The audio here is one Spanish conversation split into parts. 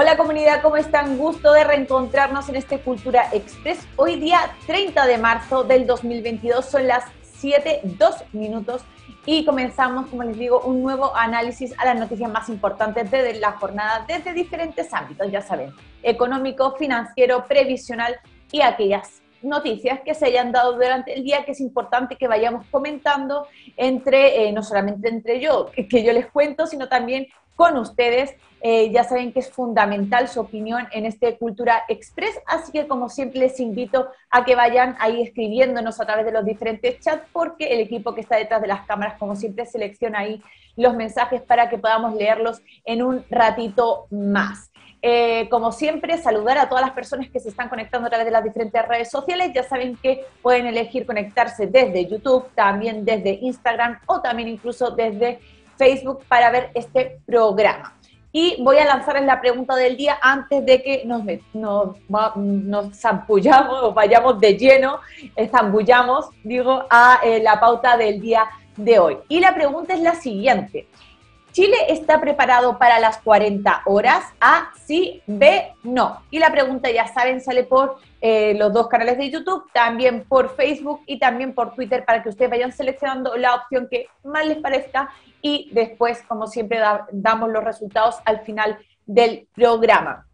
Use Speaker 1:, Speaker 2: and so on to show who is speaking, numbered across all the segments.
Speaker 1: Hola comunidad, ¿cómo están? Gusto de reencontrarnos en este Cultura Express. Hoy día 30 de marzo del 2022, son las 7, 2 minutos y comenzamos, como les digo, un nuevo análisis a las noticias más importantes de la jornada desde diferentes ámbitos, ya saben, económico, financiero, previsional y aquellas noticias que se hayan dado durante el día que es importante que vayamos comentando entre, eh, no solamente entre yo, que, yo les cuento, sino también con ustedes. Eh, ya saben que es fundamental su opinión en este Cultura Express, así que como siempre les invito a que vayan ahí escribiéndonos a través de los diferentes chats, porque el equipo que está detrás de las cámaras, como siempre, selecciona ahí los mensajes para que podamos leerlos en un ratito más. Eh, como siempre, saludar a todas las personas que se están conectando a través de las diferentes redes sociales. Ya saben que pueden elegir conectarse desde YouTube, también desde Instagram o también incluso desde Facebook para ver este programa. Y voy a lanzarles la pregunta del día antes de que nos, nos, nos zampullamos o vayamos de lleno, zambullamos, digo, a eh, la pauta del día de hoy. Y la pregunta es la siguiente. ¿Chile está preparado para las 40 horas? A, sí, B, no. Y la pregunta, ya saben, sale por eh, los dos canales de YouTube, también por Facebook y también por Twitter para que ustedes vayan seleccionando la opción que más les parezca y después, como siempre, damos los resultados al final del programa.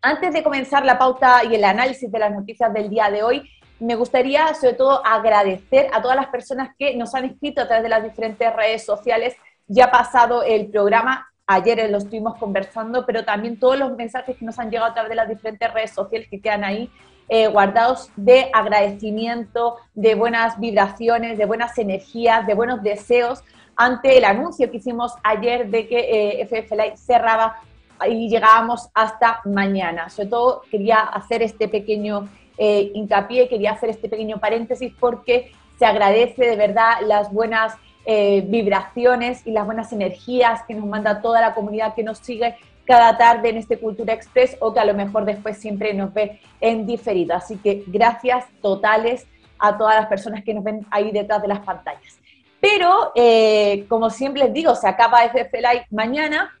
Speaker 1: Antes de comenzar la pauta y el análisis de las noticias del día de hoy, me gustaría sobre todo agradecer a todas las personas que nos han escrito a través de las diferentes redes sociales ya pasado el programa, ayer lo estuvimos conversando, pero también todos los mensajes que nos han llegado a través de las diferentes redes sociales que quedan ahí eh, guardados de agradecimiento, de buenas vibraciones, de buenas energías, de buenos deseos ante el anuncio que hicimos ayer de que eh, cerraba y llegábamos hasta mañana. Sobre todo quería hacer este pequeño eh, hincapié, quería hacer este pequeño paréntesis porque se agradece de verdad las buenas eh, vibraciones y las buenas energías que nos manda toda la comunidad que nos sigue cada tarde en este Cultura Express o que a lo mejor después siempre nos ve en diferido. Así que gracias totales a todas las personas que nos ven ahí detrás de las pantallas. Pero, eh, como siempre les digo, se acaba FF Live mañana,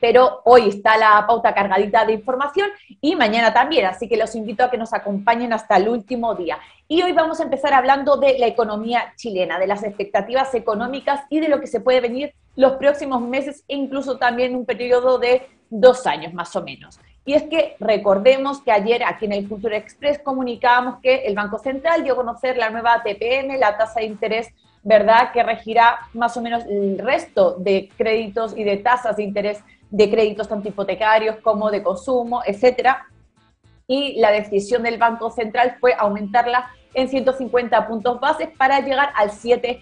Speaker 1: pero hoy está la pauta cargadita de información y mañana también, así que los invito a que nos acompañen hasta el último día. Y hoy vamos a empezar hablando de la economía chilena, de las expectativas económicas y de lo que se puede venir los próximos meses e incluso también un periodo de dos años más o menos. Y es que recordemos que ayer aquí en el Cultura Express comunicábamos que el Banco Central dio a conocer la nueva TPM, la tasa de interés, ¿verdad?, que regirá más o menos el resto de créditos y de tasas de interés de créditos tanto hipotecarios como de consumo, etcétera. Y la decisión del Banco Central fue aumentarla en 150 puntos bases para llegar al 7%.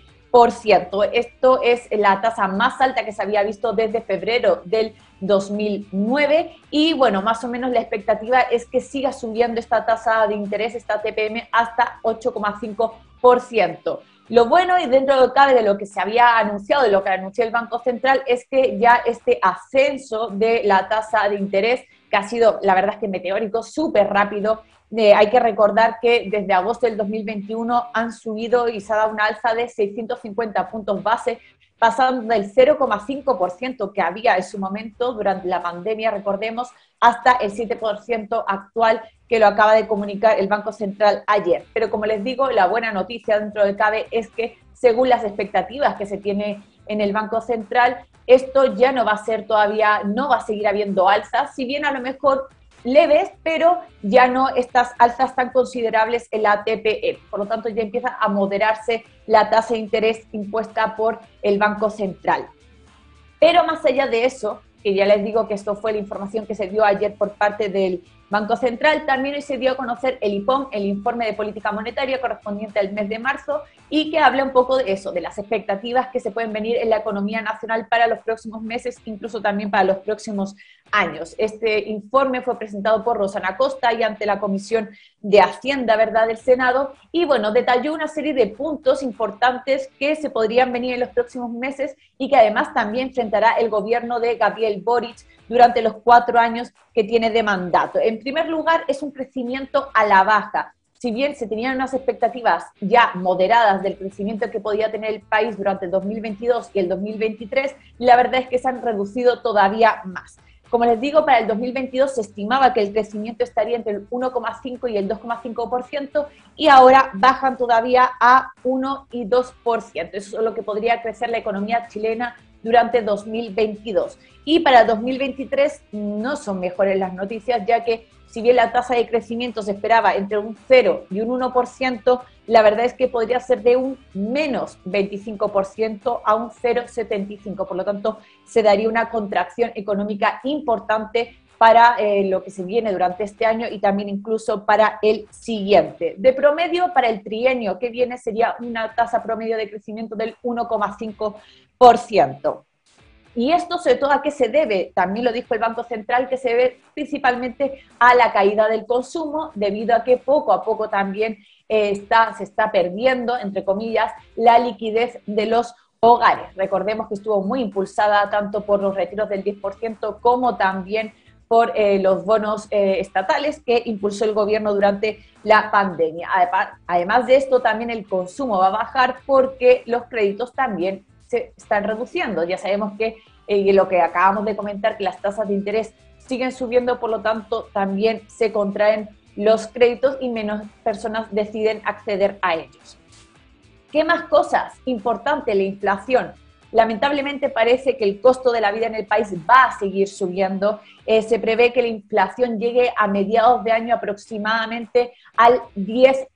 Speaker 1: Esto es la tasa más alta que se había visto desde febrero del 2009 y bueno, más o menos la expectativa es que siga subiendo esta tasa de interés, esta TPM, hasta 8,5%. Lo bueno y dentro de cabe de lo que se había anunciado, de lo que anunció el Banco Central, es que ya este ascenso de la tasa de interés, que ha sido, la verdad es que meteórico, súper rápido, eh, hay que recordar que desde agosto del 2021 han subido y se ha dado una alza de 650 puntos base, pasando del 0,5% que había en su momento durante la pandemia, recordemos, hasta el 7% actual que lo acaba de comunicar el Banco Central ayer. Pero como les digo, la buena noticia dentro de CABE es que según las expectativas que se tiene en el Banco Central, esto ya no va a ser todavía, no va a seguir habiendo alzas, si bien a lo mejor leves, pero ya no estas alzas tan considerables en la TPE. Por lo tanto, ya empieza a moderarse la tasa de interés impuesta por el Banco Central. Pero más allá de eso, que ya les digo que esto fue la información que se dio ayer por parte del Banco Central también hoy se dio a conocer el IPOM, el informe de política monetaria correspondiente al mes de marzo, y que habla un poco de eso, de las expectativas que se pueden venir en la economía nacional para los próximos meses, incluso también para los próximos años. Este informe fue presentado por Rosana Costa y ante la Comisión de Hacienda, ¿verdad?, del Senado, y bueno, detalló una serie de puntos importantes que se podrían venir en los próximos meses y que además también enfrentará el gobierno de Gabriel Boric durante los cuatro años que tiene de mandato. En primer lugar, es un crecimiento a la baja. Si bien se tenían unas expectativas ya moderadas del crecimiento que podía tener el país durante el 2022 y el 2023, la verdad es que se han reducido todavía más. Como les digo, para el 2022 se estimaba que el crecimiento estaría entre el 1,5 y el 2,5% y ahora bajan todavía a 1 y 2%. Eso es lo que podría crecer la economía chilena durante 2022. Y para 2023 no son mejores las noticias, ya que si bien la tasa de crecimiento se esperaba entre un 0 y un 1%, la verdad es que podría ser de un menos 25% a un 0,75%. Por lo tanto, se daría una contracción económica importante para eh, lo que se viene durante este año y también incluso para el siguiente. De promedio, para el trienio que viene sería una tasa promedio de crecimiento del 1,5%. Y esto sobre todo a qué se debe, también lo dijo el Banco Central, que se debe principalmente a la caída del consumo, debido a que poco a poco también eh, está, se está perdiendo, entre comillas, la liquidez de los hogares. Recordemos que estuvo muy impulsada tanto por los retiros del 10% como también por eh, los bonos eh, estatales que impulsó el gobierno durante la pandemia. Además de esto, también el consumo va a bajar porque los créditos también se están reduciendo. Ya sabemos que eh, lo que acabamos de comentar, que las tasas de interés siguen subiendo, por lo tanto, también se contraen los créditos y menos personas deciden acceder a ellos. ¿Qué más cosas? Importante, la inflación. Lamentablemente parece que el costo de la vida en el país va a seguir subiendo. Eh, se prevé que la inflación llegue a mediados de año aproximadamente al 10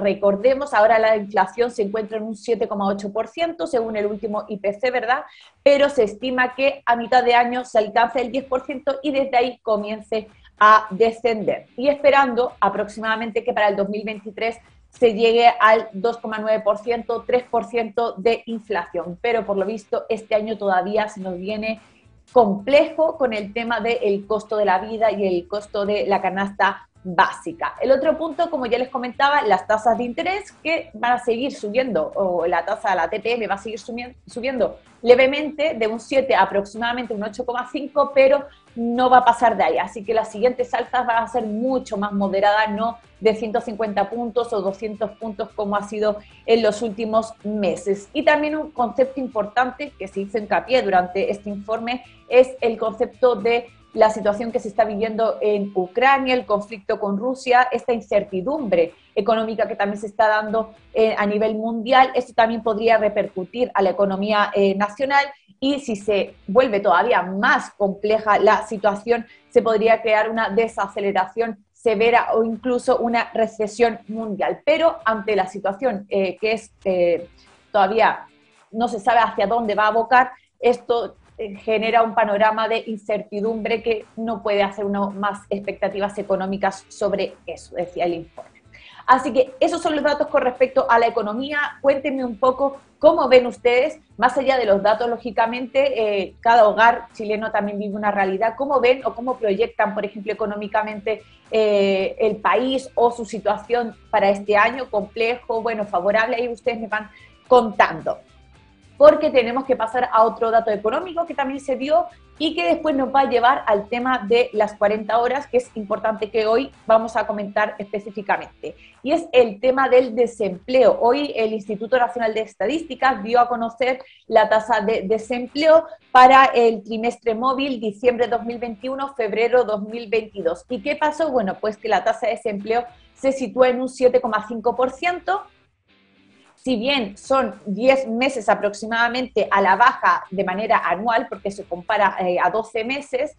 Speaker 1: Recordemos, ahora la inflación se encuentra en un 7,8% según el último IPC, ¿verdad? Pero se estima que a mitad de año se alcance el 10% y desde ahí comience a descender. Y esperando aproximadamente que para el 2023 se llegue al 2,9%, 3% de inflación. Pero por lo visto este año todavía se nos viene complejo con el tema del costo de la vida y el costo de la canasta básica. El otro punto, como ya les comentaba, las tasas de interés que van a seguir subiendo, o la tasa de la TPM va a seguir subiendo, levemente de un 7 a aproximadamente un 8,5, pero no va a pasar de ahí. Así que las siguientes alzas van a ser mucho más moderadas, no de 150 puntos o 200 puntos como ha sido en los últimos meses. Y también un concepto importante que se hizo hincapié durante este informe es el concepto de la situación que se está viviendo en Ucrania, el conflicto con Rusia, esta incertidumbre económica que también se está dando eh, a nivel mundial, esto también podría repercutir a la economía eh, nacional y si se vuelve todavía más compleja la situación, se podría crear una desaceleración severa o incluso una recesión mundial. Pero ante la situación eh, que es todavía no se sabe hacia dónde va a abocar, esto eh, genera un panorama de incertidumbre que no puede hacer uno más expectativas económicas sobre eso, decía el informe. Así que esos son los datos con respecto a la economía. Cuéntenme un poco cómo ven ustedes, más allá de los datos, lógicamente, eh, cada hogar chileno también vive una realidad. ¿Cómo ven o cómo proyectan, por ejemplo, económicamente eh, el país o su situación para este año complejo, bueno, favorable? Ahí ustedes me van contando porque tenemos que pasar a otro dato económico que también se dio y que después nos va a llevar al tema de las 40 horas, que es importante que hoy vamos a comentar específicamente. Y es el tema del desempleo. Hoy el Instituto Nacional de Estadísticas dio a conocer la tasa de desempleo para el trimestre móvil diciembre 2021, febrero 2022. ¿Y qué pasó? Bueno, pues que la tasa de desempleo se sitúa en un 7,5%, si bien son 10 meses aproximadamente a la baja de manera anual, porque se compara eh, a 12 meses,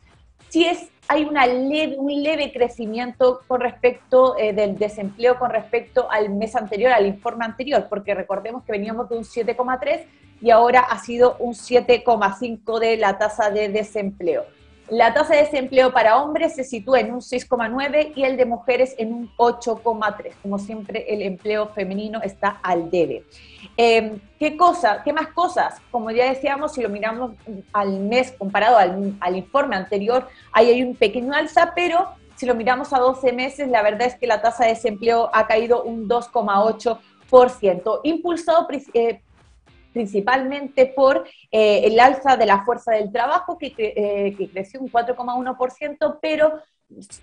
Speaker 1: sí es, hay una leve, un leve crecimiento con respecto eh, del desempleo con respecto al mes anterior, al informe anterior, porque recordemos que veníamos de un 7,3 y ahora ha sido un 7,5 de la tasa de desempleo. La tasa de desempleo para hombres se sitúa en un 6,9 y el de mujeres en un 8,3. Como siempre, el empleo femenino está al debe. Em, ¿Qué cosa? ¿Qué más cosas? Como ya decíamos, si lo miramos al mes comparado al, informe anterior, ahí hay un pequeño alza, pero si lo miramos a 12 meses, la verdad es que la tasa de desempleo ha caído un 2,8%, impulsado eh, principalmente por eh, el alza de la fuerza del trabajo, que, eh, que creció un 4,1%, pero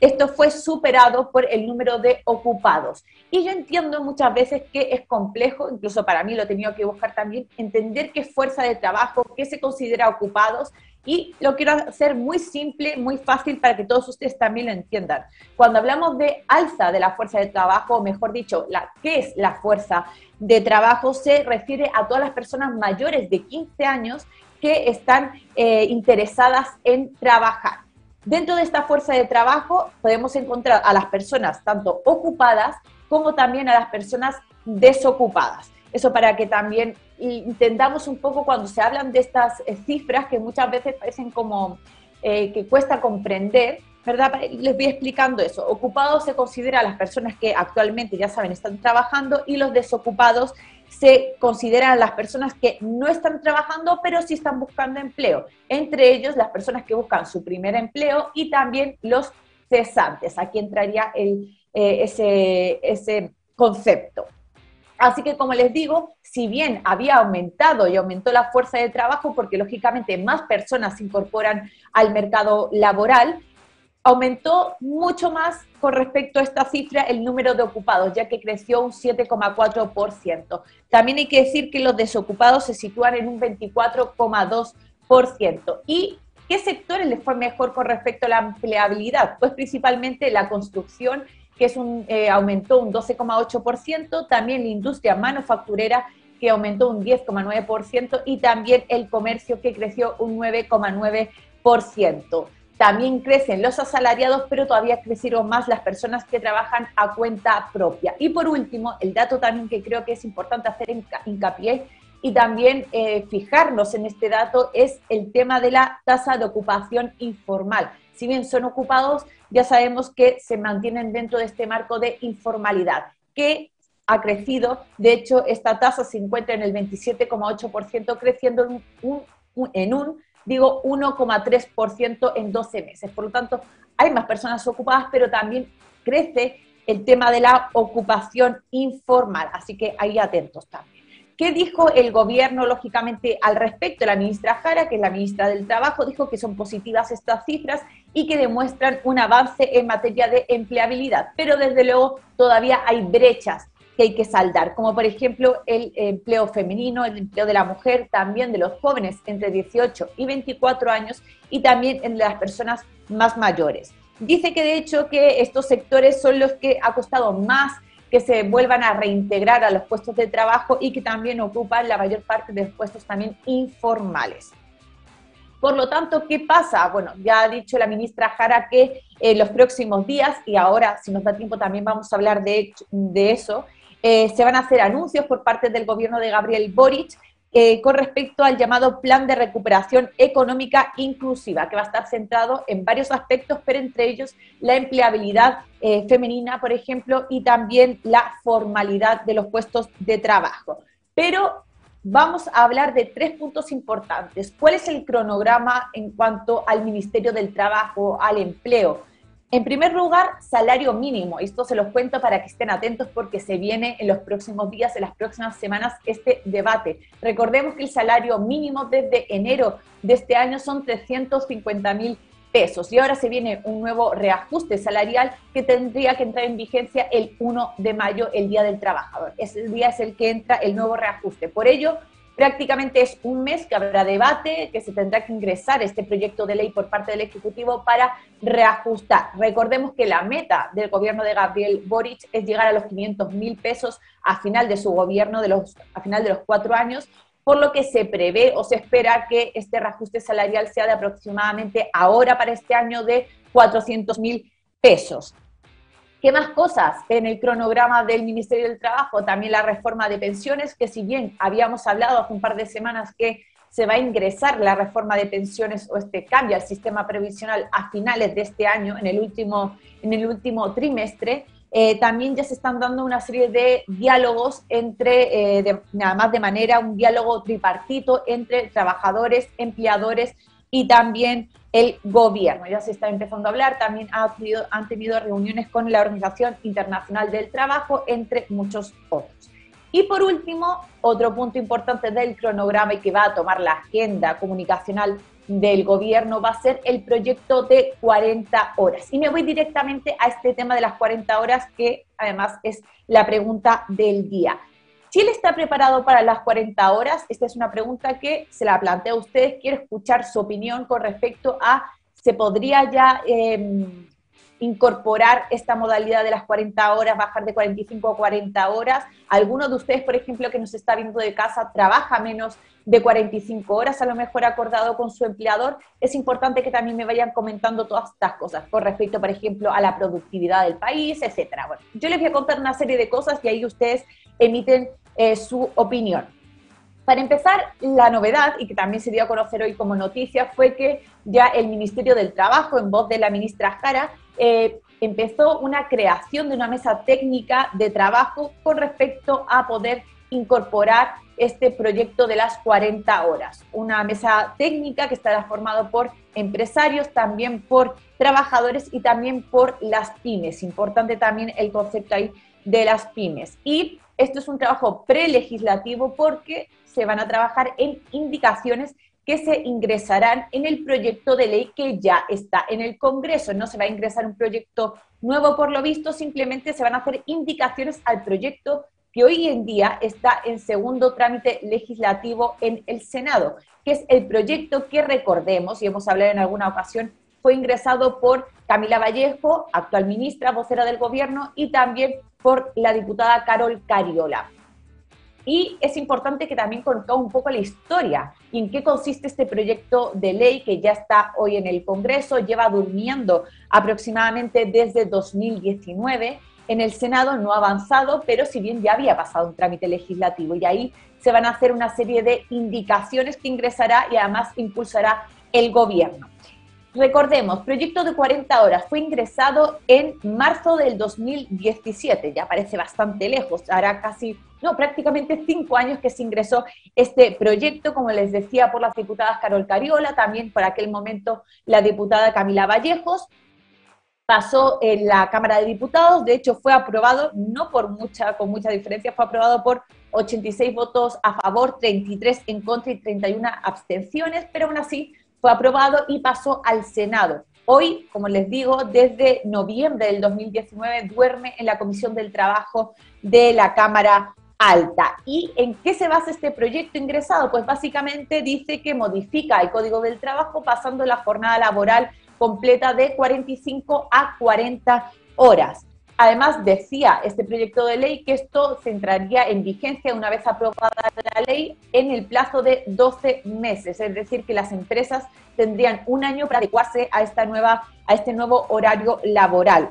Speaker 1: esto fue superado por el número de ocupados. Y yo entiendo muchas veces que es complejo, incluso para mí lo he tenido que buscar también, entender qué es fuerza de trabajo, qué se considera ocupados, Y lo quiero hacer muy simple, muy fácil para que todos ustedes también lo entiendan. Cuando hablamos de alza de la fuerza de trabajo, o mejor dicho, la, ¿qué es la fuerza de trabajo? Se refiere a todas las personas mayores de 15 años que están eh, interesadas en trabajar. Dentro de esta fuerza de trabajo podemos encontrar a las personas tanto ocupadas como también a las personas desocupadas. Eso para que también entendamos un poco cuando se hablan de estas eh, cifras que muchas veces parecen como eh, que cuesta comprender, ¿verdad? Les voy explicando eso. Ocupados se considera a las personas que actualmente, ya saben, están trabajando y los desocupados se consideran las personas que no están trabajando, pero sí están buscando empleo. Entre ellos, las personas que buscan su primer empleo y también los cesantes. Aquí entraría el, eh, ese, ese concepto. Así que, como les digo, si bien había aumentado y aumentó la fuerza de trabajo, porque lógicamente más personas se incorporan al mercado laboral, aumentó mucho más con respecto a esta cifra el número de ocupados, ya que creció un 7,4%. También hay que decir que los desocupados se sitúan en un 24,2%. ¿Y qué sectores les fue mejor con respecto a la empleabilidad? Pues principalmente la construcción que es un, eh, aumentó un 12,8%, también la industria manufacturera, que aumentó un 10,9%, y también el comercio, que creció un 9,9%. También crecen los asalariados, pero todavía crecieron más las personas que trabajan a cuenta propia. Y por último, el dato también que creo que es importante hacer hincapié y también eh, fijarnos en este dato es el tema de la tasa de ocupación informal si bien son ocupados, ya sabemos que se mantienen dentro de este marco de informalidad, que ha crecido. De hecho, esta tasa se encuentra en el 27,8%, creciendo en un, digo, 1,3% en 12 meses. Por lo tanto, hay más personas ocupadas, pero también crece el tema de la ocupación informal. Así que ahí atentos también. ¿Qué dijo el gobierno, lógicamente, al respecto? La ministra Jara, que es la ministra del Trabajo, dijo que son positivas estas cifras y que demuestran un avance en materia de empleabilidad, pero desde luego todavía hay brechas que hay que saldar, como por ejemplo el empleo femenino, el empleo de la mujer, también de los jóvenes entre 18 y 24 años y también en las personas más mayores. Dice que de hecho que estos sectores son los que ha costado más que se vuelvan a reintegrar a los puestos de trabajo y que también ocupan la mayor parte de los puestos también informales. Por lo tanto, ¿qué pasa? Bueno, ya ha dicho la ministra Jara que en los próximos días, y ahora, si nos da tiempo, también vamos a hablar de, eso, eh, se van a hacer anuncios por parte del gobierno de Gabriel Boric eh, con respecto al llamado Plan de Recuperación Económica Inclusiva, que va a estar centrado en varios aspectos, pero entre ellos la empleabilidad eh, femenina, por ejemplo, y también la formalidad de los puestos de trabajo. Pero vamos a hablar de tres puntos importantes. ¿Cuál es el cronograma en cuanto al Ministerio del Trabajo, al empleo? En primer lugar, salario mínimo. Esto se los cuento para que estén atentos porque se viene en los próximos días, en las próximas semanas, este debate. Recordemos que el salario mínimo desde enero de este año son 350 mil pesos y ahora se viene un nuevo reajuste salarial que tendría que entrar en vigencia el 1 de mayo, el Día del Trabajador. Ese día es el que entra el nuevo reajuste. Por ello, Prácticamente es un mes que habrá debate, que se tendrá que ingresar este proyecto de ley por parte del Ejecutivo para reajustar. Recordemos que la meta del gobierno de Gabriel Boric es llegar a los 500 mil pesos a final de su gobierno, de los, a final de los cuatro años, por lo que se prevé o se espera que este reajuste salarial sea de aproximadamente ahora para este año de 400 mil pesos. ¿Qué más cosas en el cronograma del Ministerio del Trabajo? También la reforma de pensiones, que si bien habíamos hablado hace un par de semanas que se va a ingresar la reforma de pensiones o este cambio al sistema previsional a finales de este año, en el último, en el último trimestre, eh, también ya se están dando una serie de diálogos entre, eh, nada más de manera, un diálogo tripartito entre trabajadores, empleadores y también el gobierno. Ya se está empezando a hablar, también han tenido reuniones con la Organización Internacional del Trabajo, entre muchos otros. Y por último, otro punto importante del cronograma y que va a tomar la agenda comunicacional del gobierno va a ser el proyecto de 40 horas. Y me voy directamente a este tema de las 40 horas, que además es la pregunta del día. ¿Chile está preparado para las 40 horas? Esta es una pregunta que se la planteo a ustedes. Quiero escuchar su opinión con respecto a, ¿se podría ya em, incorporar esta modalidad de las 40 horas, bajar de 45 a 40 horas? ¿Alguno de ustedes, por ejemplo, que nos está viendo de casa, trabaja menos de 45 horas, a lo mejor acordado con su empleador? Es importante que también me vayan comentando todas estas cosas con respecto, por ejemplo, a la productividad del país, etcétera. Bueno, yo les voy a contar una serie de cosas y ahí ustedes emiten eh, su opinión. Para empezar, la novedad, y que también se dio a conocer hoy como noticia, fue que ya el Ministerio del Trabajo, en voz de la ministra Jara, eh, empezó una creación de una mesa técnica de trabajo con respecto a poder incorporar este proyecto de las 40 horas. Una mesa técnica que estará formada por empresarios, también por trabajadores y también por las pymes. Importante también el concepto ahí de las pymes. Y esto es un trabajo prelegislativo porque se van a trabajar en indicaciones que se ingresarán en el proyecto de ley que ya está en el Congreso. No se va a ingresar un proyecto nuevo por lo visto, simplemente se van a hacer indicaciones al proyecto que hoy en día está en segundo trámite legislativo en el Senado, que es el proyecto que recordemos, y hemos hablado en alguna ocasión, fue ingresado por Camila Vallejo, actual ministra, vocera del gobierno, y también por la diputada Carol Cariola. Y es importante que también conozcamos un poco la historia y en qué consiste este proyecto de ley que ya está hoy en el Congreso, lleva durmiendo aproximadamente desde 2019. En el Senado no ha avanzado, pero si bien ya había pasado un trámite legislativo y ahí se van a hacer una serie de indicaciones que ingresará y además impulsará el gobierno. Recordemos, proyecto de 40 horas fue ingresado en marzo del 2017, ya parece bastante lejos, hará casi, no, prácticamente cinco años que se ingresó este proyecto, como les decía, por las diputadas Carol Cariola, también por aquel momento la diputada Camila Vallejos, pasó en la Cámara de Diputados, de hecho fue aprobado, no por mucha, con mucha diferencia, fue aprobado por 86 votos a favor, 33 en contra y 31 abstenciones, pero aún así fue aprobado y pasó al Senado. Hoy, como les digo, desde noviembre del 2019 duerme en la Comisión del Trabajo de la Cámara ¿Y en qué se basa este proyecto ingresado? Pues básicamente dice que modifica el Código del Trabajo pasando la jornada laboral completa de 45 a 40 horas. Además, decía este proyecto de ley que esto se entraría en vigencia una vez aprobada la ley en el plazo de 12 meses, es decir, que las empresas tendrían un año para adecuarse a, esta nueva, a este nuevo horario laboral.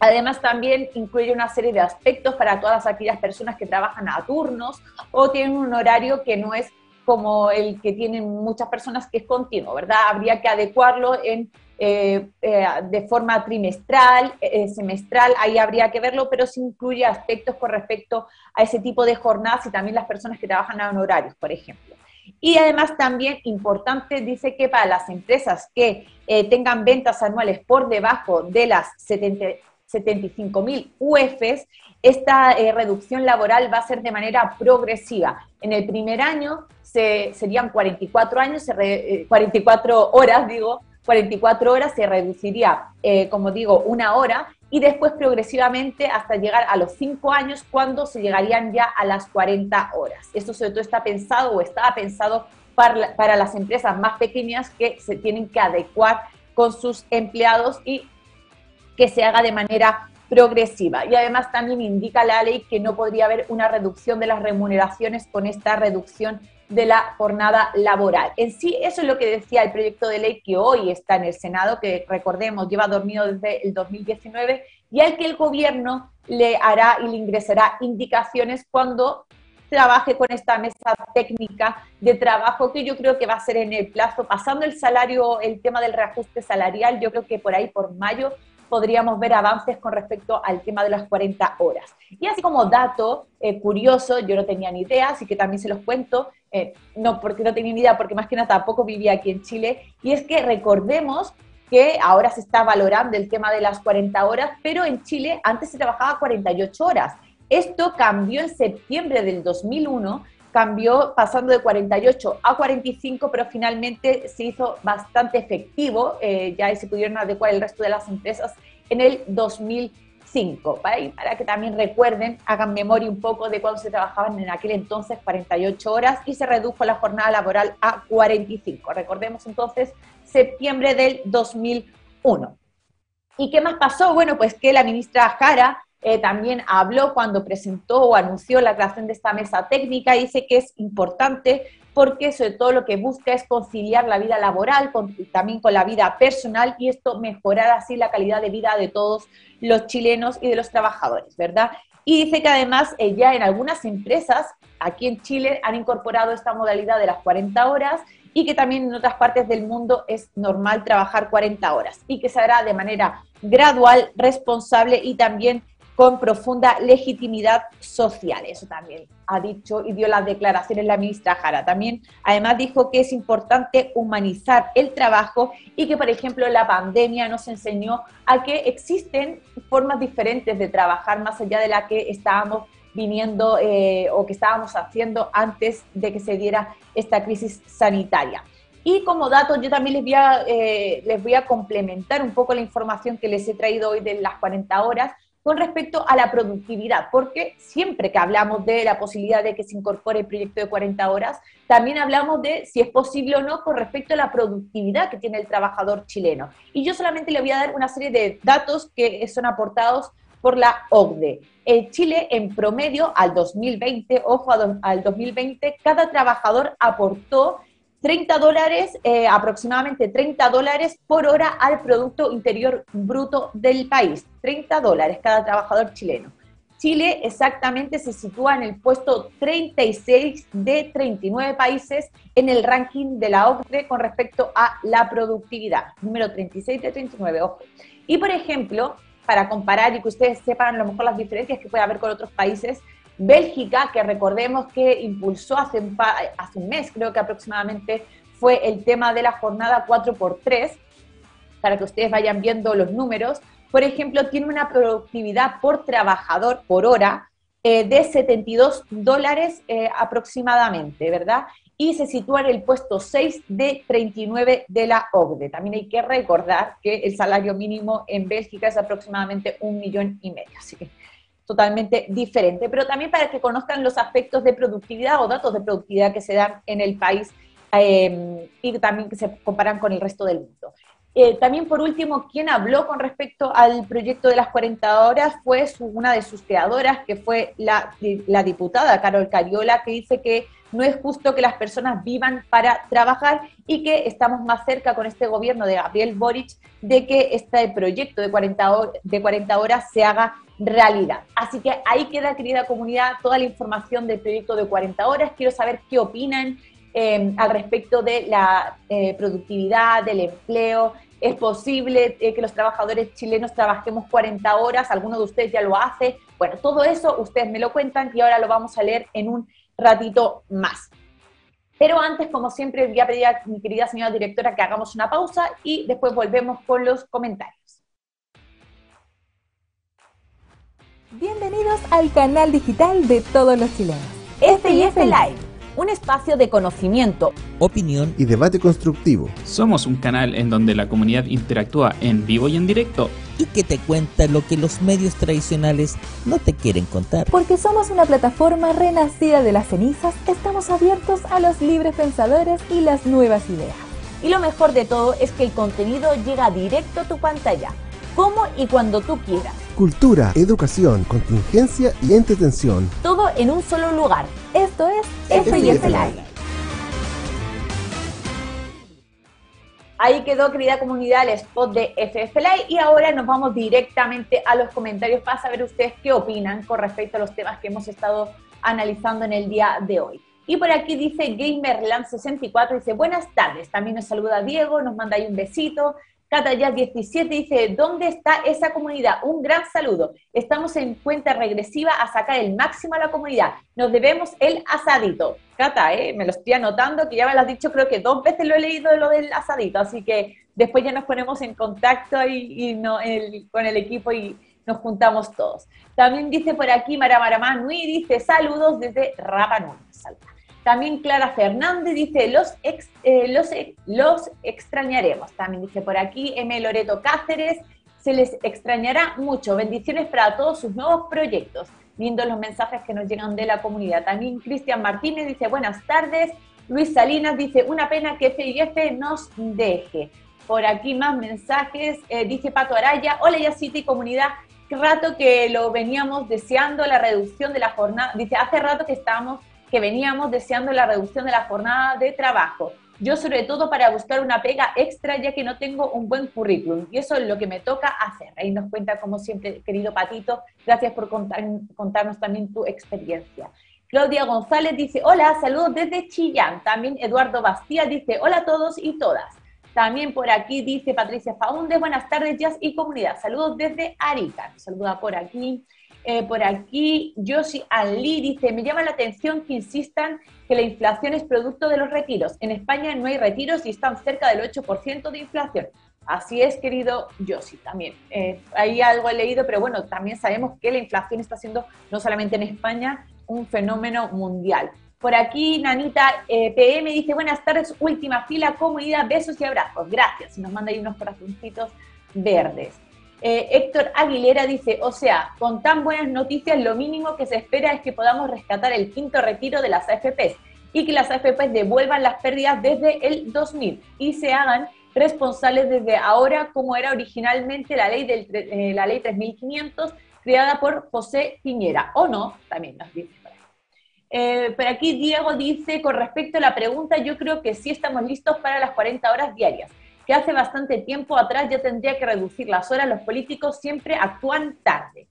Speaker 1: Además, también incluye una serie de aspectos para todas aquellas personas que trabajan a turnos o tienen un horario que no es como el que tienen muchas personas, que es continuo, ¿verdad? Habría que adecuarlo en, eh, eh, de forma trimestral, eh, semestral, ahí habría que verlo, pero se incluye aspectos con respecto a ese tipo de jornadas y también las personas que trabajan a honorarios, por ejemplo. Y además también importante, dice que para las empresas que tengan ventas anuales por debajo de las 70, 75.000 UEFs, esta eh, reducción laboral va a ser de manera progresiva. En el primer año se, serían 44 años, se re, eh, 44 horas, digo, 44 horas se reduciría, eh, como digo, una hora y después progresivamente hasta llegar a los 5 años cuando se llegarían ya a las 40 horas. Esto sobre todo está pensado o estaba pensado para, para las empresas más pequeñas que se tienen que adecuar con sus empleados y que se haga de manera progresiva. Y además también indica la ley que no podría haber una reducción de las remuneraciones con esta reducción de la jornada laboral. En sí, eso es lo que decía el proyecto de ley que hoy está en el Senado, que recordemos lleva dormido desde el 2019, y al que el gobierno le hará y le ingresará indicaciones cuando trabaje con esta mesa técnica de trabajo que yo creo que va a ser en el plazo, pasando el salario, el tema del reajuste salarial, yo creo que por ahí por mayo podríamos ver avances con respecto al tema de las 40 horas. Y así como dato eh, curioso, yo no tenía ni idea, así que también se los cuento, eh, no porque no tenía ni idea, porque más que nada tampoco vivía aquí en Chile, y es que recordemos que ahora se está valorando el tema de las 40 horas, pero en Chile antes se trabajaba 48 horas. Esto cambió en septiembre del 2001 cambió pasando de 48 a 45, pero finalmente se hizo bastante efectivo, eh, ya se pudieron adecuar el resto de las empresas en el 2019. 5, para, para que también recuerden, hagan memoria un poco de cuando se trabajaban en aquel entonces 48 horas y se redujo la jornada laboral a 45. Recordemos entonces septiembre del 2001. ¿Y qué más pasó? Bueno, pues que la ministra Jara eh, también habló cuando presentó o anunció la creación de esta mesa técnica, dice que es importante porque sobre todo lo que busca es conciliar la vida laboral también con la vida personal y esto mejorar así la calidad de vida de todos los chilenos y de los trabajadores, ¿verdad? Y dice que además eh, ya en algunas empresas aquí en Chile han incorporado esta modalidad de las 40 horas y que también en otras partes del mundo es normal trabajar 40 horas y que se hará de manera gradual, responsable y también con profunda legitimidad social. Eso también ha dicho y dio las declaraciones la ministra Jara. También, además, dijo que es importante humanizar el trabajo y que, por ejemplo, la pandemia nos enseñó a que existen formas diferentes de trabajar más allá de la que estábamos viniendo eh, o que estábamos haciendo antes de que se diera esta crisis sanitaria. Y como dato, yo también les voy, a, eh, les voy a complementar un poco la información que les he traído hoy de las 40 horas con respecto a la productividad, porque siempre que hablamos de la posibilidad de que se incorpore el proyecto de 40 horas, también hablamos de si es posible o no con respecto a la productividad que tiene el trabajador chileno. Y yo solamente le voy a dar una serie de datos que son aportados por la OCDE. En Chile, en promedio, al 2020, ojo al 2020, cada trabajador aportó 30 dólares, eh, aproximadamente 30 dólares por hora al Producto Interior Bruto del país. 30 dólares cada trabajador chileno. Chile exactamente se sitúa en el puesto 36 de 39 países en el ranking de la OCDE con respecto a la productividad. Número 36 de 39, ojo. Y por ejemplo, para comparar y que ustedes sepan a lo mejor las diferencias que puede haber con otros países, Bélgica, que recordemos que impulsó hace un, mes, creo que aproximadamente, fue el tema de la jornada 4x3, para que ustedes vayan viendo los números. Por ejemplo, tiene una productividad por trabajador por hora eh, de 72 dólares eh, aproximadamente, ¿verdad? Y se sitúa en el puesto 6 de 39 de la OCDE. También hay que recordar que el salario mínimo en Bélgica es aproximadamente un millón y medio. Así que totalmente diferente, pero también para que conozcan los aspectos de productividad o datos de productividad que se dan en el país eh, y también que se comparan con el resto del mundo. Eh, también por último, quien habló con respecto al proyecto de las 40 horas fue una de sus creadoras, que fue la, la diputada Carol Cariola, que dice que no es justo que las personas vivan para trabajar y que estamos más cerca con este gobierno de Gabriel Boric de que este proyecto de 40, de 40 horas se haga realidad. Así que ahí queda, querida comunidad, toda la información del proyecto de 40 horas. Quiero saber qué opinan eh, al respecto de la eh, productividad, del empleo. ¿Es posible eh, que los trabajadores chilenos trabajemos 40 horas? ¿Alguno de ustedes ya lo hace? Bueno, todo eso ustedes me lo cuentan y ahora lo vamos a leer en un ratito más. Pero antes, como siempre, voy a pedir a mi querida señora directora que hagamos una pausa y después volvemos con los comentarios.
Speaker 2: Bienvenidos al canal digital de todos los chilenos.
Speaker 1: Este es el Live, un espacio de conocimiento,
Speaker 3: opinión y debate constructivo.
Speaker 4: Somos un canal en donde la comunidad interactúa en vivo y en directo
Speaker 3: y que te cuenta lo que los medios tradicionales no te quieren contar.
Speaker 2: Porque somos una plataforma renacida de las cenizas, estamos abiertos a los libres pensadores y las nuevas ideas.
Speaker 1: Y lo mejor de todo es que el contenido llega directo a tu pantalla, como y cuando tú quieras
Speaker 3: cultura, educación, contingencia y entretención.
Speaker 1: Todo en un solo lugar. Esto es FIF Live. Ahí quedó, querida comunidad, el spot de FF Live y ahora nos vamos directamente a los comentarios para saber ustedes qué opinan con respecto a los temas que hemos estado analizando en el día de hoy. Y por aquí dice Gamerland64, dice buenas tardes, también nos saluda Diego, nos manda ahí un besito, Catayas17 dice, ¿dónde está esa comunidad? Un gran saludo. Estamos en cuenta regresiva a sacar el máximo a la comunidad. Nos debemos el asadito. Cata, ¿eh? me lo estoy anotando, que ya me lo has dicho, creo que dos veces lo he leído de lo del asadito, así que después ya nos ponemos en contacto y, con el equipo y nos juntamos todos. También dice por aquí Mara Nui, dice saludos desde Rapa Saludos. También Clara Fernández dice, los, eh, los, los extrañaremos. También dice por aquí M. Loreto Cáceres, Se les extrañará mucho. Bendiciones para todos sus nuevos proyectos. Viendo los mensajes que nos llegan de la comunidad. También Cristian Martínez dice buenas tardes. Luis Salinas dice una pena que FIF nos deje. Por aquí más mensajes. Eh, dice Pato Araya. Hola Yacita y comunidad. Rato que lo veníamos deseando la reducción de la jornada. Dice hace rato que estábamos que veníamos deseando la reducción de la jornada de trabajo. Yo sobre todo para buscar una pega extra ya que no tengo un buen currículum y eso es lo que me toca hacer. Ahí nos cuenta como siempre, querido Patito, gracias por contarnos también tu experiencia. Claudia González dice, hola, saludos desde Chillán. También Eduardo Bastía dice, hola a todos y todas. También por aquí dice Patricia Faunde, buenas tardes, Jazz y comunidad. Saludos desde Arica. Saluda por aquí. Eh, por aquí, Josie Ali dice, me llama la atención que insistan que la inflación es producto de los retiros. En España no hay retiros y están cerca del 8% de inflación. Así es, querido Josie, también. Eh, ahí algo he leído, pero bueno, también sabemos que la inflación está siendo, no solamente en España, un fenómeno mundial. Por aquí, Nanita eh, PM dice, buenas tardes, última fila, comunidad, besos y abrazos. Gracias. Nos manda ahí unos corazoncitos verdes. Eh, Héctor Aguilera dice, o sea, con tan buenas noticias, lo mínimo que se espera es que podamos rescatar el quinto retiro de las AFPs y que las AFPs devuelvan las pérdidas desde el 2000 y se hagan responsables desde ahora como era originalmente la ley, del, eh, la ley 3500 creada por José Piñera, o no, también nos dice. Eh, aquí Diego dice, con respecto a la pregunta, yo creo que sí estamos listos para las 40 horas diarias que hace bastante tiempo atrás ya tendría que reducir las horas, los políticos siempre actúan tarde.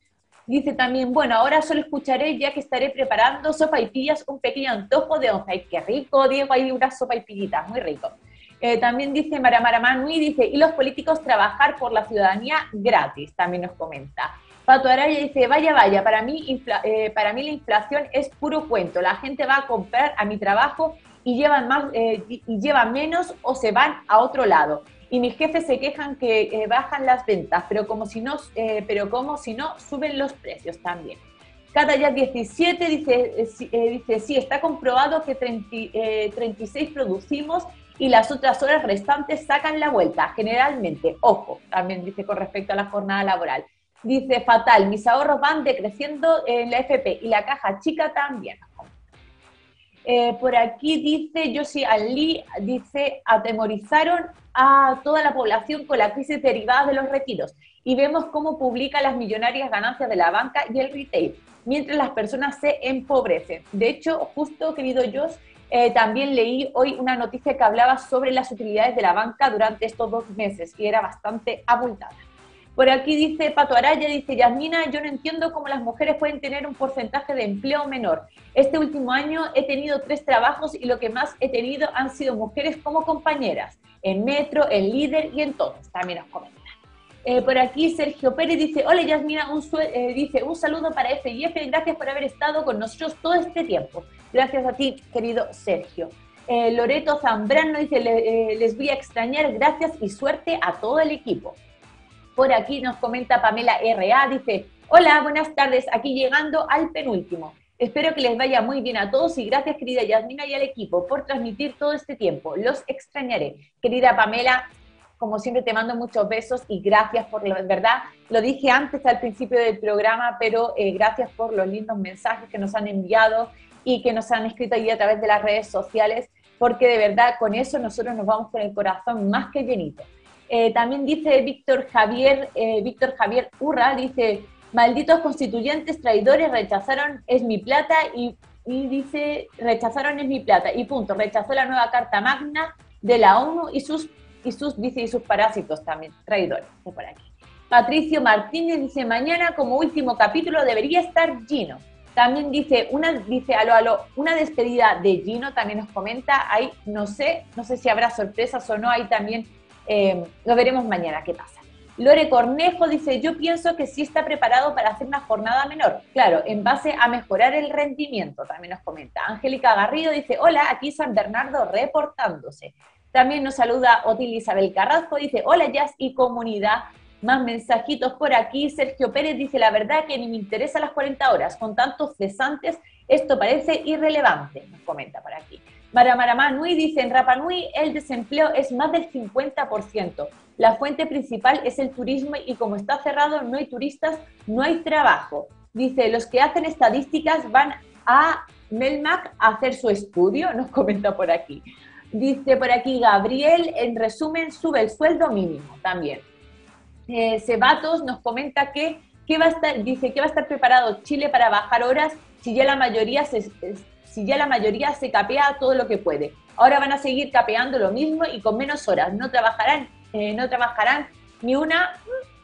Speaker 1: Dice también, bueno, ahora solo escucharé ya que estaré preparando sopa y pillas, un pequeño antojo de onza. ¡Ay, qué rico, Diego! Hay una sopa y pillitas, muy rico. Eh, también dice Maramara Manui, dice, y los políticos trabajar por la ciudadanía gratis, también nos comenta. Pato Araya dice, vaya, vaya, para mí, eh, para mí la inflación es puro cuento. La gente va a comprar a mi trabajo y llevan, más, eh, y llevan menos o se van a otro lado. Y mis jefes se quejan que eh, bajan las ventas, pero como si no, eh, pero como si no suben los precios también. ya 17 dice, dice, sí, está comprobado que 36 producimos y las otras horas restantes sacan la vuelta, generalmente. Ojo, también dice con respecto a la jornada laboral. Dice, fatal, mis ahorros van decreciendo en la FP y la caja chica también. Eh, por aquí dice Josie Ali, dice, atemorizaron a toda la población con la crisis derivada de los retiros y vemos cómo publica las millonarias ganancias de la banca y el retail, mientras las personas se empobrecen. De hecho, justo, querido Jos, eh, también leí hoy una noticia que hablaba sobre las utilidades de la banca durante estos dos meses y era bastante abultada. Por aquí dice Pato Araya, dice Yasmina, yo no entiendo cómo las mujeres pueden tener un porcentaje de empleo menor. Este último año he tenido tres trabajos y lo que más he tenido han sido mujeres como compañeras, en Metro, en Líder y en todos. También nos comentan. Eh, por aquí Sergio Pérez dice, hola Yasmina, un, eh, dice, un saludo para FIF, gracias por haber estado con nosotros todo este tiempo. Gracias a ti, querido Sergio. Eh, Loreto Zambrano dice, les voy a extrañar, gracias y suerte a todo el equipo. Por aquí nos comenta Pamela RA, dice, hola, buenas tardes, aquí llegando al penúltimo. Espero que les vaya muy bien a todos y gracias querida Yasmina y al equipo por transmitir todo este tiempo. Los extrañaré. Querida Pamela, como siempre te mando muchos besos y gracias por la verdad. Lo dije antes al principio del programa, pero eh, gracias por los lindos mensajes que nos han enviado y que nos han escrito ahí a través de las redes sociales, porque de verdad con eso nosotros nos vamos con el corazón más que llenito. Eh, también dice Víctor Javier, eh, Víctor Javier Urra, dice, malditos constituyentes traidores rechazaron es mi plata y, dice, rechazaron es mi plata y punto, rechazó la nueva Carta Magna de la ONU y sus, y sus, dice, y sus parásitos también, traidores, por aquí. Patricio Martínez dice, mañana como último capítulo debería estar Gino. También dice, una, dice, aló, aló, una despedida de Gino, también nos comenta, ahí no sé, no sé si habrá sorpresas o no, hay también eh, lo veremos mañana qué pasa. Lore Cornejo dice, yo pienso que sí está preparado para hacer una jornada menor. Claro, en base a mejorar el rendimiento, también nos comenta. Angélica Garrido dice, hola, aquí San Bernardo reportándose. También nos saluda Otil Isabel Carrasco, dice, hola Jazz y comunidad. Más mensajitos por aquí. Sergio Pérez dice, la verdad que ni me interesa las 40 horas. Con tantos cesantes, esto parece irrelevante, nos comenta por aquí. Mara Maramanui dice, en Rapanui el desempleo es más del 50%. La fuente principal es el turismo y como está cerrado no hay turistas, no hay trabajo. Dice, los que hacen estadísticas van a Melmac a hacer su estudio, nos comenta por aquí. Dice por aquí Gabriel, en resumen, sube el sueldo mínimo también. Eh, Cebatos nos comenta que, va a estar, dice que va a estar preparado Chile para bajar horas si ya la mayoría se, si ya la mayoría se capea todo lo que puede. Ahora van a seguir capeando lo mismo y con menos horas. No trabajarán, eh, no trabajarán ni una,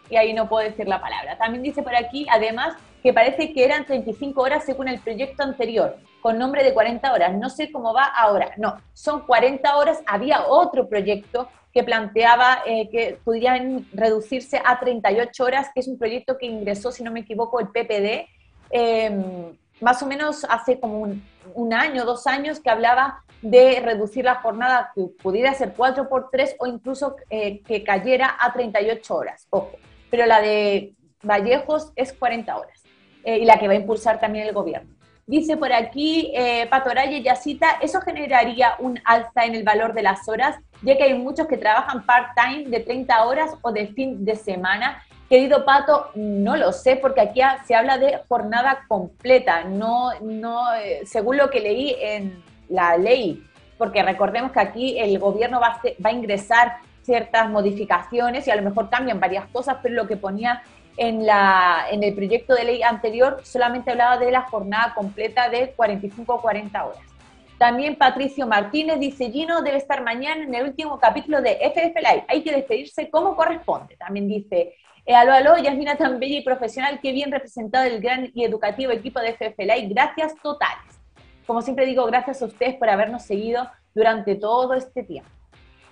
Speaker 1: y ahí no puedo decir la palabra. También dice por aquí, además, que parece que eran 35 horas según el proyecto anterior, con nombre de 40 horas. No sé cómo va ahora. No, son 40 horas. Había otro proyecto que planteaba eh, que pudieran reducirse a 38 horas, que es un proyecto que ingresó, si no me equivoco, el PPD. Eh, más o menos hace como un, año, dos años, que hablaba de reducir la jornada que pudiera ser 4 por 3 o incluso eh, que cayera a 38 horas. Ojo, pero la de Vallejos es 40 horas eh, y la que va a impulsar también el gobierno. Dice por aquí eh, Patoraya Yacita, eso generaría un alza en el valor de las horas, ya que hay muchos que trabajan part-time de 30 horas o de fin de semana. Querido Pato, no lo sé, porque aquí se habla de jornada completa, no, no, eh, según lo que leí en la ley, porque recordemos que aquí el gobierno va a, va a ingresar ciertas modificaciones y a lo mejor cambian varias cosas, pero lo que ponía en, la, en el proyecto de ley anterior solamente hablaba de la jornada completa de 45 o 40 horas. También Patricio Martínez dice, Gino debe estar mañana en el último capítulo de FF Live. Hay que despedirse como corresponde. También dice aló, aló, Yasmina tan bella y profesional, qué bien representado el gran y educativo equipo de FFLA gracias totales. Como siempre digo, gracias a ustedes por habernos seguido durante todo este tiempo.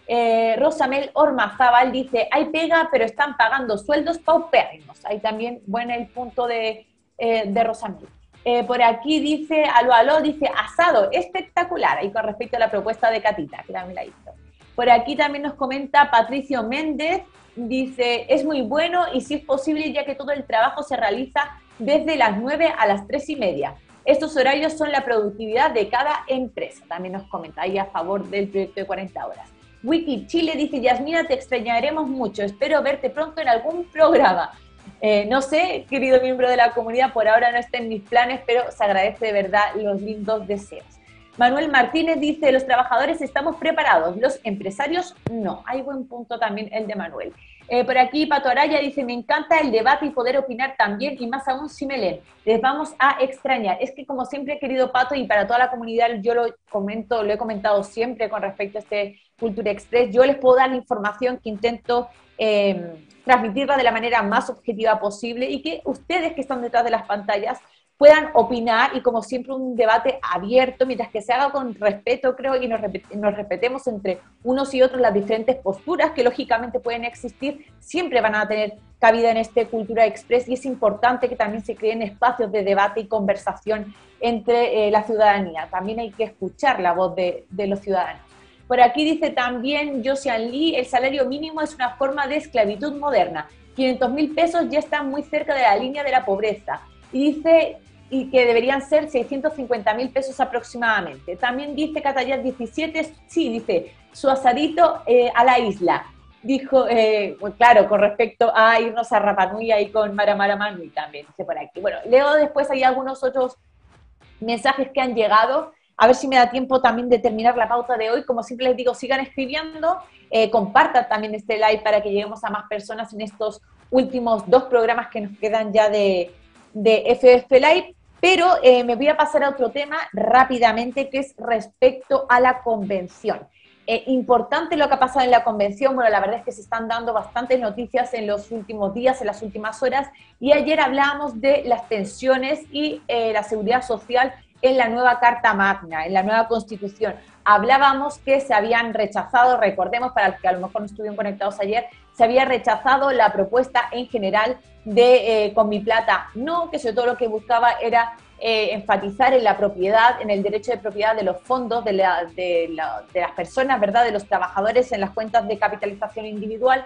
Speaker 1: Eh, Rosamel Ormazábal dice, hay pega, pero están pagando sueldos paupérrimos. Ahí también, bueno, el punto de, eh, Rosamel. Eh, por aquí dice, aló, aló, dice, asado, espectacular, ahí con respecto a la propuesta de Catita, que también la hizo. Por aquí también nos comenta Patricio Méndez, dice, es muy bueno y si es posible ya que todo el trabajo se realiza desde las 9 a las 3 y media. Estos horarios son la productividad de cada empresa. También nos comenta ahí a favor del proyecto de 40 horas. Wiki Chile dice, Yasmina, te extrañaremos mucho. Espero verte pronto en algún programa. Eh, no sé, querido miembro de la comunidad, por ahora no está en mis planes, pero se agradece de verdad los lindos deseos. Manuel Martínez dice, los trabajadores estamos preparados, los empresarios no. Hay buen punto también el de Manuel. Eh, por aquí Pato Araya dice, me encanta el debate y poder opinar también, y más aún si me leen. Les vamos a extrañar. Es que como siempre, querido Pato, y para toda la comunidad, yo lo comento, lo he comentado siempre con respecto a este Cultura Express, yo les puedo dar la información que intento eh, transmitirla de la manera más objetiva posible y que ustedes que están detrás de las pantallas puedan opinar y como siempre un debate abierto, mientras que se haga con respeto, creo, y nos, nos respetemos entre unos y otros las diferentes posturas que lógicamente pueden existir, siempre van a tener cabida en este Cultura Express y es importante que también se creen espacios de debate y conversación entre eh, la ciudadanía. También hay que escuchar la voz de los ciudadanos. Por aquí dice también Josian Lee, el salario mínimo es una forma de esclavitud moderna. 500 mil pesos ya están muy cerca de la línea de la pobreza. Y dice y que deberían ser 650 mil pesos aproximadamente. También dice Catayat 17, sí, dice, su asadito eh, a la isla. Dijo, eh, claro, con respecto a irnos a Rapanui y con Mara Mara Manui también, dice por aquí. Bueno, leo después hay algunos otros mensajes que han llegado. A ver si me da tiempo también de terminar la pauta de hoy. Como siempre les digo, sigan escribiendo, eh, compartan también este live para que lleguemos a más personas en estos últimos dos programas que nos quedan ya de, de FF Live, pero eh, me voy a pasar a otro tema rápidamente, que es respecto a la convención. Eh, importante lo que ha pasado en la convención, bueno, la verdad es que se están dando bastantes noticias en los últimos días, en las últimas horas, y ayer hablábamos de las pensiones y eh, la seguridad social en la nueva Carta Magna, en la nueva Constitución. Hablábamos que se habían rechazado, recordemos para los que a lo mejor no estuvieron conectados ayer, se había rechazado la propuesta en general de eh, Con mi plata no, que sobre todo lo que buscaba era eh, enfatizar en la propiedad, en el derecho de propiedad de los fondos de, de, las personas, ¿verdad? De los trabajadores en las cuentas de capitalización individual.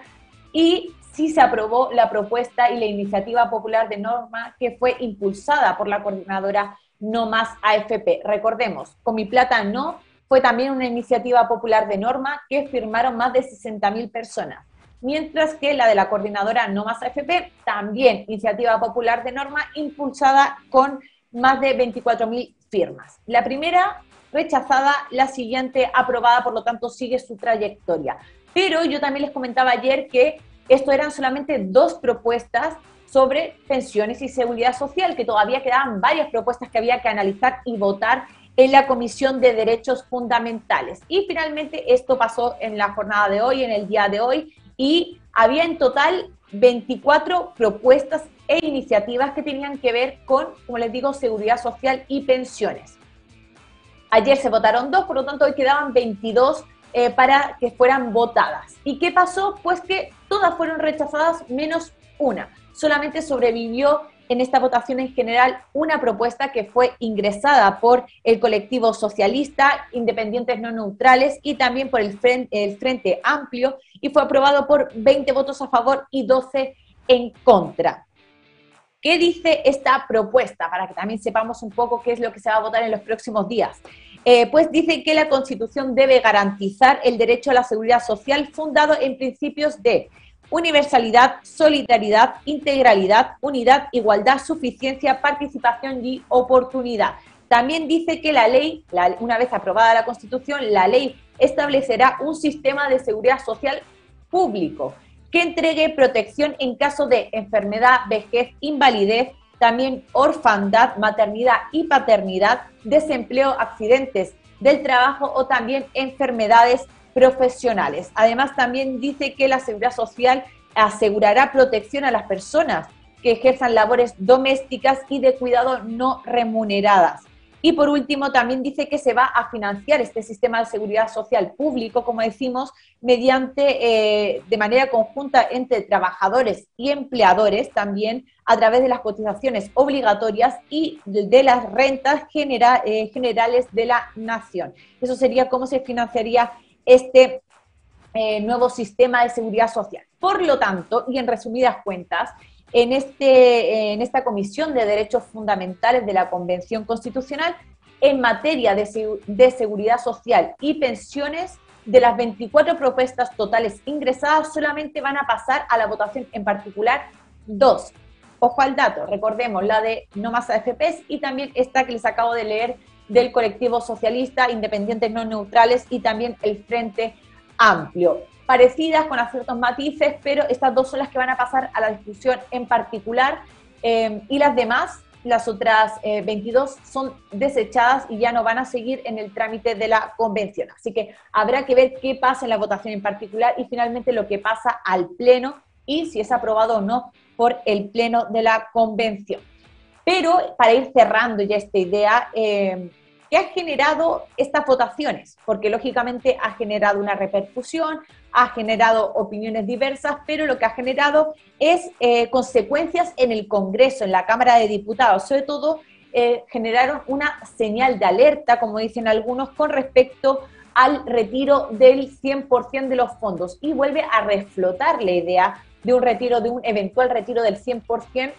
Speaker 1: Y sí se aprobó la propuesta y la iniciativa popular de norma que fue impulsada por la coordinadora No Más AFP. Recordemos, con mi plata no fue también una iniciativa popular de norma que firmaron más de 60.000 personas. Mientras que la de la coordinadora No Más AFP, también iniciativa popular de norma impulsada con más de 24.000 firmas. La primera rechazada, la siguiente aprobada, por lo tanto sigue su trayectoria. Pero yo también les comentaba ayer que esto eran solamente dos propuestas sobre pensiones y seguridad social, que todavía quedaban varias propuestas que había que analizar y votar en la Comisión de Derechos Fundamentales. Y finalmente esto pasó en la jornada de hoy, en el día de hoy, y había en total 24 propuestas e iniciativas que tenían que ver con, como les digo, seguridad social y pensiones. Ayer se votaron dos, por lo tanto hoy quedaban 22 eh, para que fueran votadas. ¿Y qué pasó? Pues que todas fueron rechazadas menos una. Solamente sobrevivió en esta votación en general una propuesta que fue ingresada por el colectivo socialista, independientes no neutrales y también por el Frente, el Frente Amplio y fue aprobado por 20 votos a favor y 12 en contra. ¿Qué dice esta propuesta? Para que también sepamos un poco qué es lo que se va a votar en los próximos días. Eh, pues dice que la Constitución debe garantizar el derecho a la seguridad social fundado en principios de universalidad, solidaridad, integralidad, unidad, igualdad, suficiencia, participación y oportunidad. También dice que la ley, una vez aprobada la Constitución, la ley establecerá un sistema de seguridad social público que entregue protección en caso de enfermedad, vejez, invalidez, también orfandad, maternidad y paternidad, desempleo, accidentes del trabajo o también enfermedades profesionales. Además, también dice que la seguridad social asegurará protección a las personas que ejerzan labores domésticas y de cuidado no remuneradas. Y por último, también dice que se va a financiar este sistema de seguridad social público, como decimos, mediante, eh, de manera conjunta entre trabajadores y empleadores, también a través de las cotizaciones obligatorias y de, las rentas eh, generales de la nación. Eso sería cómo se financiaría este eh, nuevo sistema de seguridad social. Por lo tanto, y en resumidas cuentas, en, este, en esta Comisión de Derechos Fundamentales de la Convención Constitucional, en materia de, de seguridad social y pensiones, de las 24 propuestas totales ingresadas, solamente van a pasar a la votación en particular dos. Ojo al dato, recordemos la de No Más AFPs y también esta que les acabo de leer del colectivo socialista, independientes no neutrales y también el Frente Amplio. Parecidas con ciertos matices, pero estas dos son las que van a pasar a la discusión en particular eh, y las demás, las otras 22, eh, son desechadas y ya no van a seguir en el trámite de la convención. Así que habrá que ver qué pasa en la votación en particular y finalmente lo que pasa al Pleno y si es aprobado o no por el Pleno de la convención. Pero para ir cerrando ya esta idea, eh, ¿qué ha generado estas votaciones? Porque lógicamente ha generado una repercusión, ha generado opiniones diversas, pero lo que ha generado es eh, consecuencias en el Congreso, en la Cámara de Diputados, sobre todo eh, generaron una señal de alerta, como dicen algunos, con respecto al retiro del 100% de los fondos y vuelve a reflotar la idea de un retiro, de un eventual retiro del 100%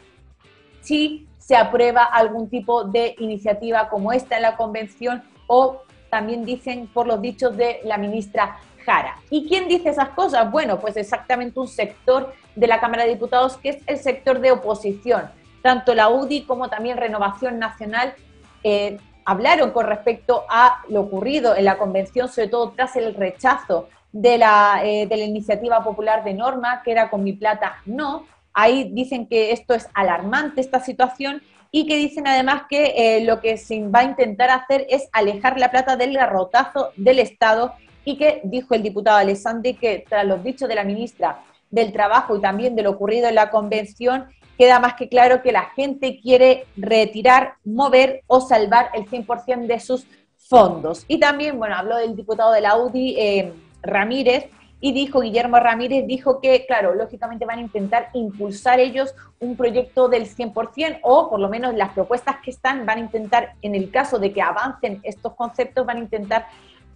Speaker 1: si se aprueba algún tipo de iniciativa como esta en la convención o también dicen por los dichos de la ministra Jara. ¿Y quién dice esas cosas? Bueno, pues exactamente un sector de la Cámara de Diputados que es el sector de oposición. Tanto la UDI como también Renovación Nacional eh, hablaron con respecto a lo ocurrido en la convención, sobre todo tras el rechazo de la, eh, de la iniciativa popular de norma, que era con mi plata no, Ahí dicen que esto es alarmante, esta situación, y que dicen además que eh, lo que se va a intentar hacer es alejar la plata del garrotazo del Estado y que dijo el diputado Alessandri que tras los dichos de la ministra del Trabajo y también de lo ocurrido en la convención, queda más que claro que la gente quiere retirar, mover o salvar el 100% de sus fondos. Y también, bueno, habló del diputado de la UDI, eh, Ramírez, y dijo, Guillermo Ramírez dijo que, claro, lógicamente van a intentar impulsar ellos un proyecto del 100% o por lo menos las propuestas que están van a intentar, en el caso de que avancen estos conceptos, van a intentar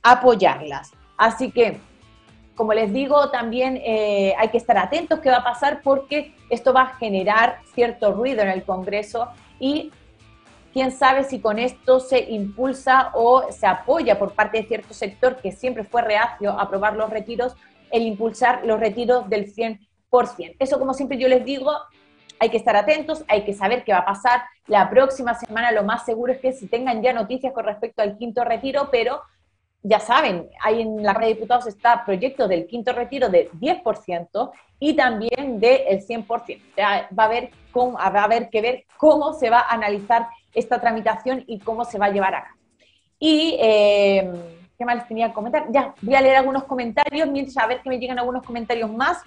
Speaker 1: apoyarlas. Así que, como les digo, también eh, hay que estar atentos qué va a pasar porque esto va a generar cierto ruido en el Congreso y Quién sabe si con esto se impulsa o se apoya por parte de cierto sector que siempre fue reacio a aprobar los retiros, el impulsar los retiros del 100%. Eso, como siempre yo les digo, hay que estar atentos, hay que saber qué va a pasar. La próxima semana lo más seguro es que si tengan ya noticias con respecto al quinto retiro, pero ya saben, hay en la red de diputados está proyecto del quinto retiro de 10% y también del 100%. va, a haber va a haber que ver cómo se va a analizar esta tramitación y cómo se va a llevar a cabo. Y, eh, ¿qué más tenía que comentar? Ya, voy a leer algunos comentarios, mientras a ver que me llegan algunos comentarios más.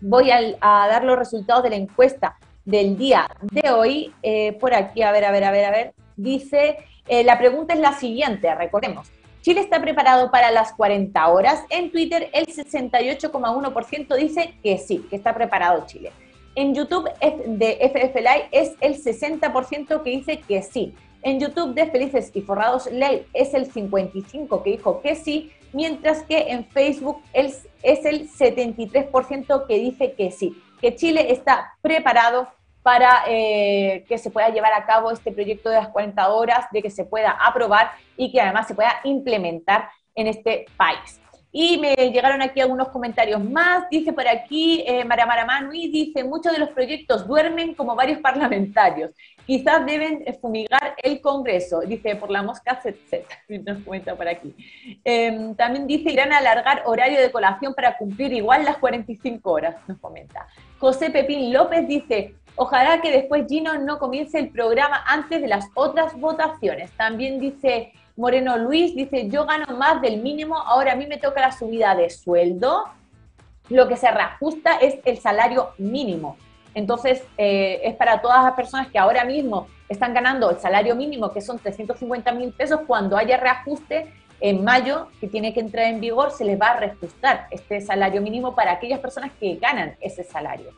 Speaker 1: Voy a, dar los resultados de la encuesta del día de hoy. Eh, por aquí, a ver, a ver, a ver, a ver. Dice, eh, la pregunta es la siguiente, recordemos. Chile está preparado para las 40 horas. En Twitter el 68,1% dice que sí, que está preparado Chile. En YouTube de FF Live es el 60% que dice que sí. En YouTube de Felices y Forrados Live es el 55% que dijo que sí, mientras que en Facebook es, es el 73% que dice que sí, que Chile está preparado para eh, que se pueda llevar a cabo este proyecto de las 40 horas, de que se pueda aprobar y que además se pueda implementar en este país. Y me llegaron aquí algunos comentarios más. Dice por aquí eh, Maramara Manui, dice, muchos de los proyectos duermen como varios parlamentarios. Quizás deben fumigar el Congreso, dice por la mosca, etc. Nos comenta por aquí. Em, también dice, irán a alargar horario de colación para cumplir igual las 45 horas, nos comenta. José Pepín López dice, ojalá que después Gino no comience el programa antes de las otras votaciones. También dice Moreno Luis dice, yo gano más del mínimo, ahora a mí me toca la subida de sueldo. Lo que se reajusta es el salario mínimo. Entonces, eh, es para todas las personas que ahora mismo están ganando el salario mínimo, que son 350 mil pesos, cuando haya reajuste en mayo, que tiene que entrar en vigor, se les va a reajustar este salario mínimo para aquellas personas que ganan ese salario.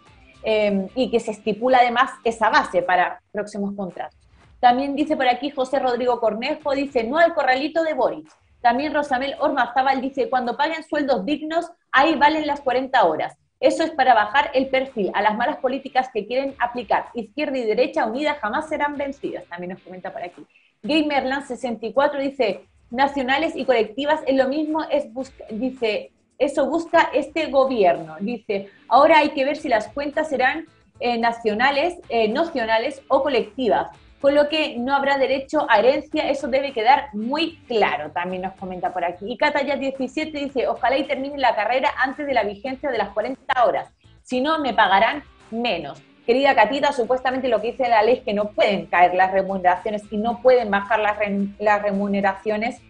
Speaker 1: Eh, y que se estipula además esa base para próximos contratos. También dice por aquí José Rodrigo Cornejo, dice, no al corralito de Boris. También Rosamel Ormazábal dice, cuando paguen sueldos dignos, ahí valen las 40 horas. Eso es para bajar el perfil a las malas políticas que quieren aplicar. Izquierda y derecha unidas jamás serán vencidas. También nos comenta por aquí. Gamerland64 dice, nacionales y colectivas es lo mismo, es dice, eso busca este gobierno. Dice, ahora hay que ver si las cuentas serán eh, nacionales, eh, nacionales o colectivas con lo que no habrá derecho a herencia, eso debe quedar muy claro, también nos comenta por aquí. Y Cataya 17 dice, ojalá y termine la carrera antes de la vigencia de las 40 horas, si no me pagarán menos. Querida Catita, supuestamente lo que dice la ley es que no pueden caer las remuneraciones y no pueden bajar las, remuneraciones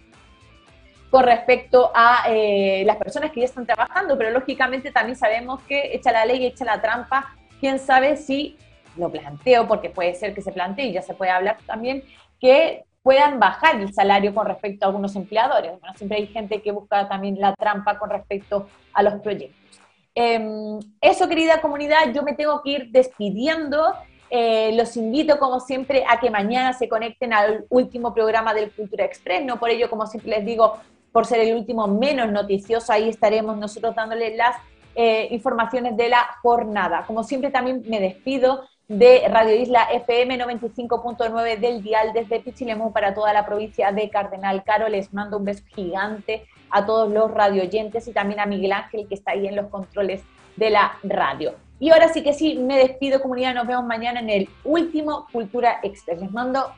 Speaker 1: con respecto a eh, las personas que ya están trabajando, pero lógicamente también sabemos que echa la ley, echa la trampa, quién sabe si lo planteo porque puede ser que se plantee y ya se puede hablar también, que puedan bajar el salario con respecto a algunos empleadores. Bueno, siempre hay gente que busca también la trampa con respecto a los proyectos. Em, eso, querida comunidad, yo me tengo que ir despidiendo. Eh, los invito, como siempre, a que mañana se conecten al último programa del Cultura Express. No por ello, como siempre les digo, por ser el último menos noticioso, ahí estaremos nosotros dándoles las eh, informaciones de la jornada. Como siempre, también me despido de Radio Isla FM 95.9 del dial desde Pichilemu para toda la provincia de Cardenal Caro. Les mando un beso gigante a todos los radioyentes y también a Miguel Ángel que está ahí en los controles de la radio. Y ahora sí que sí, me despido comunidad, nos vemos mañana en el último Cultura Express. Les mando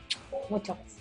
Speaker 1: muchos besos.